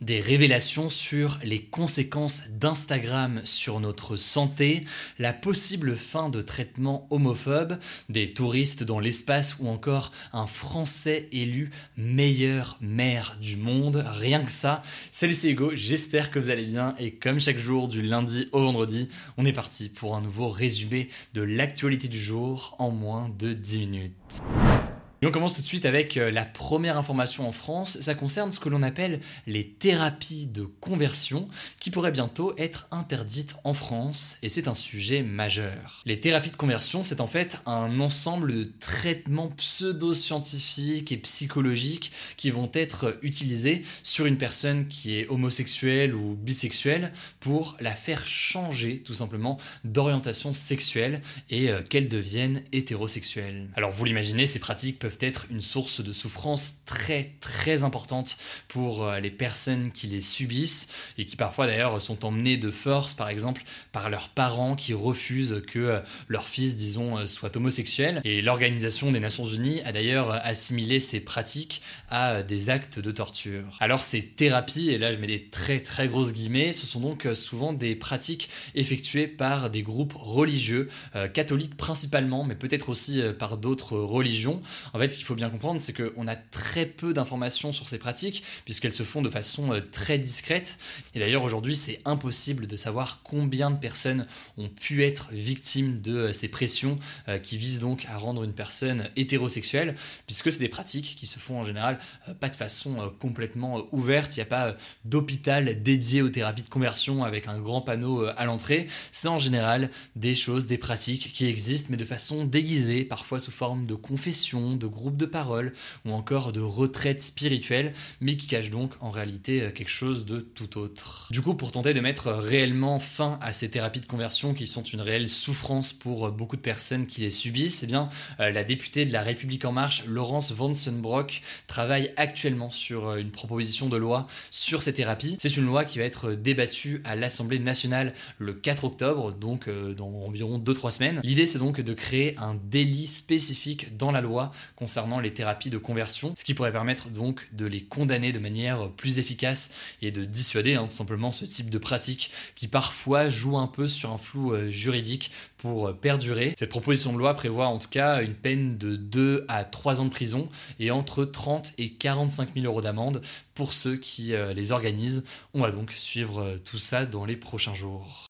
Des révélations sur les conséquences d'Instagram sur notre santé, la possible fin de traitements homophobes, des touristes dans l'espace ou encore un Français élu meilleur maire du monde. Rien que ça. Salut c'est Hugo, j'espère que vous allez bien et comme chaque jour du lundi au vendredi, on est parti pour un nouveau résumé de l'actualité du jour en moins de 10 minutes. Et on commence tout de suite avec euh, la première information en France. Ça concerne ce que l'on appelle les thérapies de conversion qui pourraient bientôt être interdites en France et c'est un sujet majeur. Les thérapies de conversion, c'est en fait un ensemble de traitements pseudo-scientifiques et psychologiques qui vont être utilisés sur une personne qui est homosexuelle ou bisexuelle pour la faire changer tout simplement d'orientation sexuelle et euh, qu'elle devienne hétérosexuelle. Alors vous l'imaginez, ces pratiques peuvent être une source de souffrance très très importante pour euh, les personnes qui les subissent et qui parfois d'ailleurs sont emmenées de force par exemple par leurs parents qui refusent que euh, leur fils disons euh, soit homosexuel et l'organisation des Nations Unies a d'ailleurs assimilé ces pratiques à des actes de torture. Alors ces thérapies et là je mets des très très grosses guillemets ce sont donc souvent des pratiques effectuées par des groupes religieux catholiques principalement mais peut-être aussi par d'autres religions fait, ce qu'il faut bien comprendre, c'est qu'on a très peu d'informations sur ces pratiques, puisqu'elles se font de façon euh, très discrète. Et d'ailleurs, aujourd'hui, c'est impossible de savoir combien de personnes ont pu être victimes de euh, ces pressions euh, qui visent donc à rendre une personne hétérosexuelle, puisque c'est des pratiques qui se font en général pas de façon complètement ouverte. Il n'y a pas d'hôpital dédié aux thérapies de conversion avec un grand panneau à l'entrée. C'est en général des choses, des pratiques qui existent, mais de façon déguisée, parfois sous forme de confession, de groupe de parole ou encore de retraite spirituelle, mais qui cache donc en réalité euh, quelque chose de tout autre. Du coup, pour tenter de mettre réellement fin à ces thérapies de conversion qui sont une réelle souffrance pour euh, beaucoup de personnes qui les subissent, eh bien, euh, la députée de la République en marche, Laurence Vansenbrock, travaille actuellement sur une proposition de loi sur ces thérapies. C'est une loi qui va être débattue à l'Assemblée nationale le 4 octobre, donc dans environ 2-3 semaines. L'idée, c'est donc de créer un délit spécifique dans la loi concernant les thérapies de conversion, ce qui pourrait permettre donc de les condamner de manière plus efficace et de dissuader hein, tout simplement ce type de pratique qui parfois joue un peu sur un flou euh, juridique pour euh, perdurer. Cette proposition de loi prévoit en tout cas une peine de 2 à 3 ans de prison et entre 30 et 45 000 euros d'amende pour ceux qui euh, les organisent. On va donc suivre tout ça dans les prochains jours.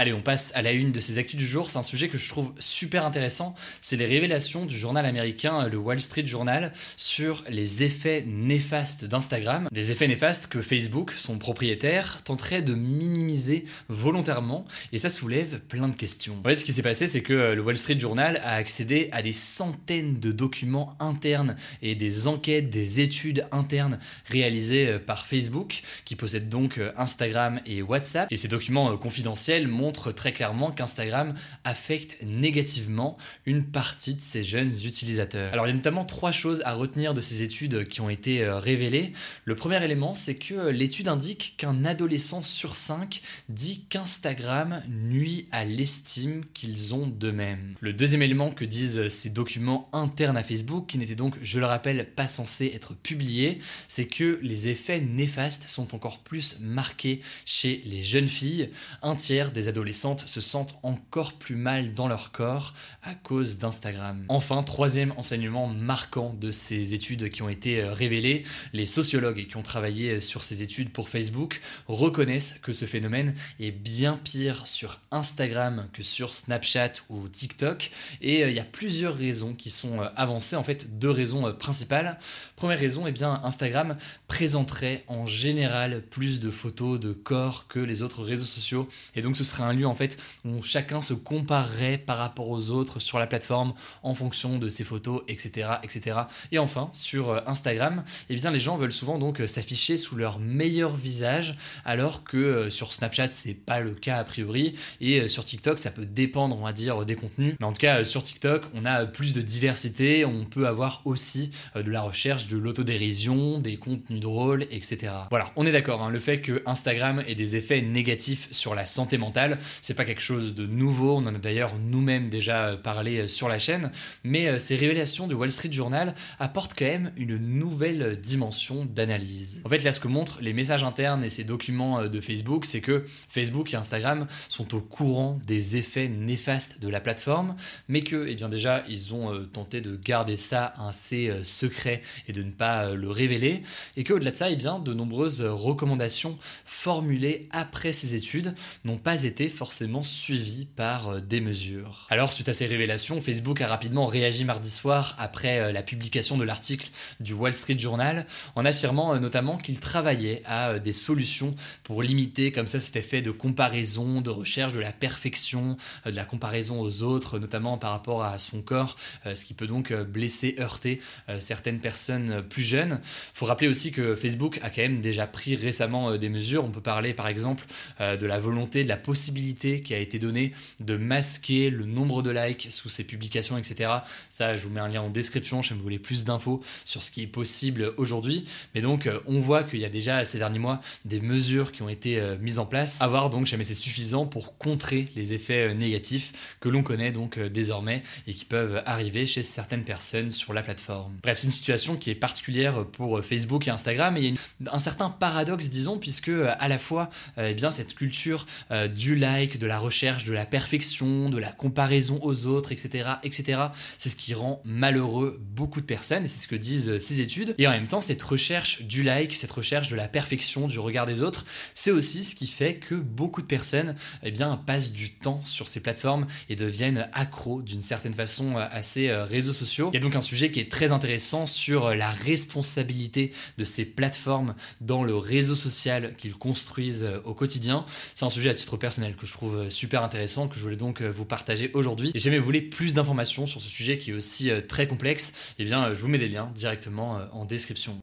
Allez, on passe à la une de ces actus du jour. C'est un sujet que je trouve super intéressant. C'est les révélations du journal américain, le Wall Street Journal, sur les effets néfastes d'Instagram. Des effets néfastes que Facebook, son propriétaire, tenterait de minimiser volontairement. Et ça soulève plein de questions. En fait, ce qui s'est passé, c'est que le Wall Street Journal a accédé à des centaines de documents internes et des enquêtes, des études internes réalisées par Facebook, qui possède donc Instagram et WhatsApp. Et ces documents confidentiels très clairement qu'Instagram affecte négativement une partie de ses jeunes utilisateurs. Alors il y a notamment trois choses à retenir de ces études qui ont été euh, révélées. Le premier élément, c'est que euh, l'étude indique qu'un adolescent sur cinq dit qu'Instagram nuit à l'estime qu'ils ont d'eux-mêmes. Le deuxième élément que disent euh, ces documents internes à Facebook, qui n'étaient donc, je le rappelle, pas censés être publiés, c'est que les effets néfastes sont encore plus marqués chez les jeunes filles. Un tiers des adolescents adolescentes se sentent encore plus mal dans leur corps à cause d'Instagram. Enfin, troisième enseignement marquant de ces études qui ont été euh, révélées, les sociologues qui ont travaillé euh, sur ces études pour Facebook reconnaissent que ce phénomène est bien pire sur Instagram que sur Snapchat ou TikTok. Et euh, il y a plusieurs raisons qui sont avancées, en fait deux raisons principales. Première raison, eh bien Instagram présenterait en général plus de photos de corps que les autres réseaux sociaux. Et donc ce serait un lieu en fait où chacun se comparerait par rapport aux autres sur la plateforme en fonction de ses photos, etc. etc. Et enfin, sur euh, Instagram, eh bien les gens veulent souvent donc euh, s'afficher sous leur meilleur visage, alors que euh, sur Snapchat, c'est pas le cas a priori. Et sur TikTok, ça peut dépendre, on va dire, des contenus. Mais en tout cas, sur TikTok, on a plus de diversité, on peut avoir aussi de la recherche, de l'autodérision, des contenus drôles, etc. Voilà, on est d'accord, hein, le fait que Instagram ait des effets négatifs sur la santé mentale, c'est pas quelque chose de nouveau, on en a d'ailleurs nous-mêmes déjà parlé sur la chaîne, mais ces révélations du Wall Street Journal apportent quand même une nouvelle dimension d'analyse. En fait, là, ce que montrent les messages internes et ces documents de Facebook, c'est que Facebook et Instagram sont au courant des effets néfastes de la plateforme, mais que, eh bien déjà, ils ont tenté de garder ça assez secret et de ne pas le révéler, et qu'au-delà de ça, eh bien, de nombreuses recommandations formulées après ces études n'ont pas été forcément suivies par euh, des mesures. Alors, suite à ces révélations, Facebook a rapidement réagi mardi soir après euh, la publication de l'article du Wall Street Journal en affirmant euh, notamment qu'il travaillait à des solutions pour limiter comme ça cet effet de comparaison, de recherche de la perfection, de la comparaison aux autres, notamment par rapport à son corps, ce qui peut donc blesser, heurter certaines personnes plus jeunes. Il faut rappeler aussi que Facebook a quand même déjà pris récemment des mesures. On peut parler par exemple de la volonté, de la possibilité qui a été donnée de masquer le nombre de likes sous ses publications, etc. Ça, je vous mets un lien en description si vous voulez plus d'infos sur ce qui est possible aujourd'hui. Mais donc, euh, on voit qu'il y a déjà ces derniers mois des mesures qui ont été euh, mises en place. À voir donc jamais c'est suffisant pour contrer les effets euh, négatifs que l'on connaît donc désormais et qui peuvent arriver chez certaines personnes sur la plateforme. Bref, c'est une situation qui est particulière pour Facebook et Instagram et il y a un certain paradoxe, disons, puisque à la fois, eh bien, cette culture du like, de la recherche, de la perfection, de la comparaison aux autres, etc., etc. C'est ce qui rend malheureux beaucoup de personnes, c'est ce que disent euh, ces études. Et en même temps, cette recherche du like, cette recherche de la perfection, du regard des autres, c'est aussi ce qui fait que beaucoup de personnes eh bien, passent du temps sur ces plateformes et deviennent accros d'une certaine façon à ces euh, réseaux sociaux. Il y a donc un sujet qui est très intéressant sur la responsabilité de ces plateformes dans le réseau social qu'ils construisent euh, au quotidien. C'est un sujet à titre personnel que je trouve super intéressant, que je voulais donc euh, vous partager aujourd'hui. Et si jamais vous voulez plus d'informations sur ce sujet qui est aussi euh, très complexe, eh bien, euh, je vous mets des liens directement en description.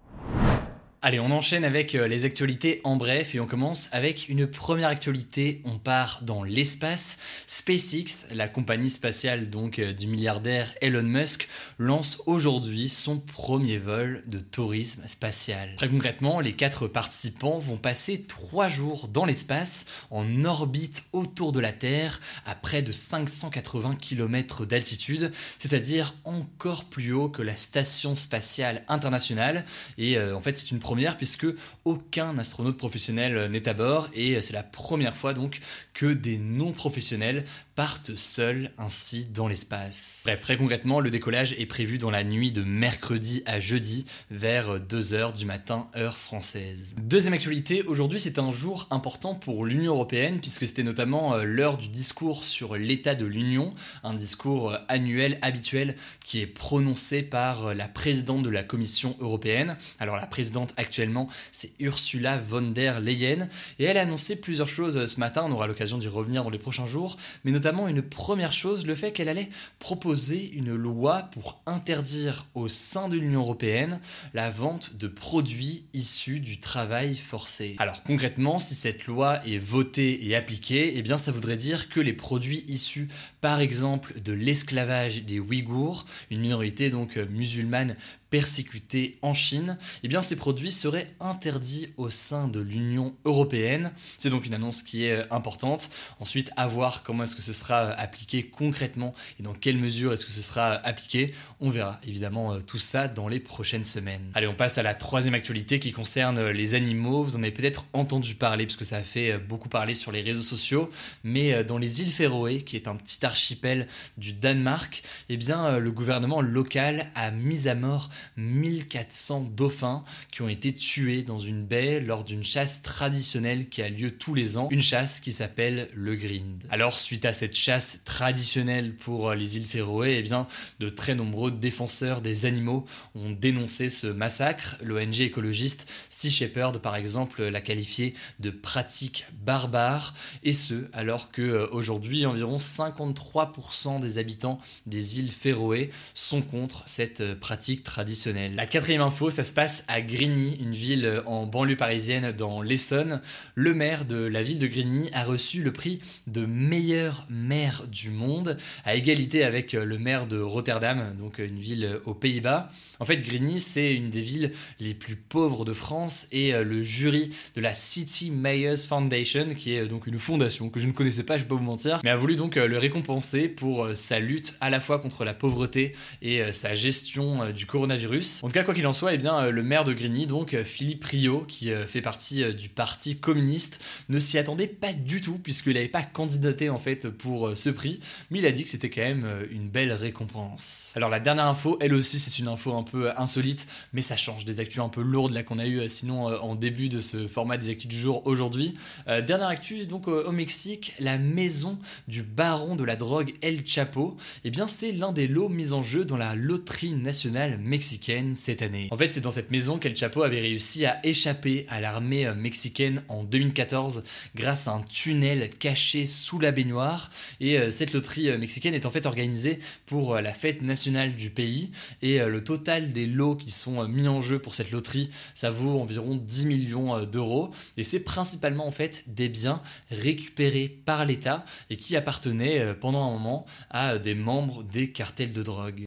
Allez, on enchaîne avec euh, les actualités en bref et on commence avec une première actualité. On part dans l'espace. SpaceX, la compagnie spatiale donc euh, du milliardaire Elon Musk, lance aujourd'hui son premier vol de tourisme spatial. Très concrètement, les quatre participants vont passer trois jours dans l'espace en orbite autour de la Terre à près de 580 km d'altitude, c'est-à-dire encore plus haut que la station spatiale internationale. Et euh, en fait, c'est une première puisque aucun astronaute professionnel n'est à bord et c'est la première fois donc que des non professionnels partent seuls ainsi dans l'espace. Bref, très concrètement, le décollage est prévu dans la nuit de mercredi à jeudi vers 2h du matin heure française. Deuxième actualité, aujourd'hui c'est un jour important pour l'Union européenne puisque c'était notamment euh, l'heure du discours sur l'état de l'Union, un discours euh, annuel habituel qui est prononcé par euh, la présidente de la Commission européenne. Alors la présidente actuellement, c'est Ursula von der Leyen. Et elle a annoncé plusieurs choses ce matin, on aura l'occasion d'y revenir dans les prochains jours, mais notamment une première chose, le fait qu'elle allait proposer une loi pour interdire au sein de l'Union européenne la vente de produits issus du travail forcé. Alors concrètement, si cette loi est votée et appliquée, eh bien ça voudrait dire que les produits issus par exemple de l'esclavage des Ouïghours, une minorité donc musulmane persécutés en Chine, eh bien ces produits seraient interdits au sein de l'Union européenne. C'est donc une annonce qui est euh, importante. Ensuite, à voir comment est-ce que ce sera euh, appliqué concrètement et dans quelle mesure est-ce que ce sera appliqué. On verra évidemment euh, tout ça dans les prochaines semaines. Allez, on passe à la troisième actualité qui concerne les animaux. Vous en avez peut-être entendu parler parce que ça a fait beaucoup parler sur les réseaux sociaux, mais dans les îles Féroé, qui est un petit archipel du Danemark, eh bien le gouvernement local a mis à mort 1400 dauphins qui ont été tués dans une baie lors d'une chasse traditionnelle qui a lieu tous les ans, une chasse qui s'appelle le Grind. Alors suite à cette chasse traditionnelle pour les îles Féroé, eh bien de très nombreux défenseurs des animaux ont dénoncé ce massacre. L'ONG écologiste Sea Shepherd par exemple l'a qualifié de pratique barbare et ce alors que euh, aujourd'hui environ 53% des habitants des îles Féroé sont contre cette euh, pratique traditionnelle. La quatrième info, ça se passe à Grigny, une ville euh, en banlieue parisienne dans l'Essonne. Le maire de la ville de Grigny a reçu le prix de meilleur maire du monde, à égalité avec euh, le maire de Rotterdam, donc une ville aux Pays-Bas. En fait, Grigny, c'est une des villes les plus pauvres de France et le jury de la City Mayors Foundation, qui est donc une fondation que je ne connaissais pas, je peux pas vous mentir, mais a voulu donc le récompenser pour sa lutte à la fois contre la pauvreté et sa gestion du coronavirus. En tout cas, quoi qu'il en soit, eh bien, euh, le maire de Grigny, donc euh, Philippe Rio, qui euh, fait partie du parti communiste, ne s'y attendait pas du tout, puisqu'il n'avait pas candidaté en fait pour ce prix, mais il a dit que c'était quand même une belle récompense. Alors la dernière info, elle aussi, c'est une info un peu insolite, mais ça change des actus un peu lourdes là qu'on a eu sinon en début de ce format des actus du jour aujourd'hui. dernière actu, donc au Mexique, la maison du baron de la drogue El Chapo, eh bien c'est l'un des lots mis en jeu dans la loterie nationale mexicaine cette année. En fait, c'est dans cette maison qu'El Chapo avait réussi à échapper à l'armée euh, mexicaine en 2014 grâce à un tunnel caché sous la baignoire. Et euh, cette loterie euh, mexicaine est en fait organisée pour la fête nationale du pays. Et le total des lots qui sont mis en jeu pour cette loterie, ça vaut environ 10 millions d'euros. Et c'est principalement en fait des biens récupérés par l'État et qui appartenaient pendant un moment à des membres des cartels de drogue.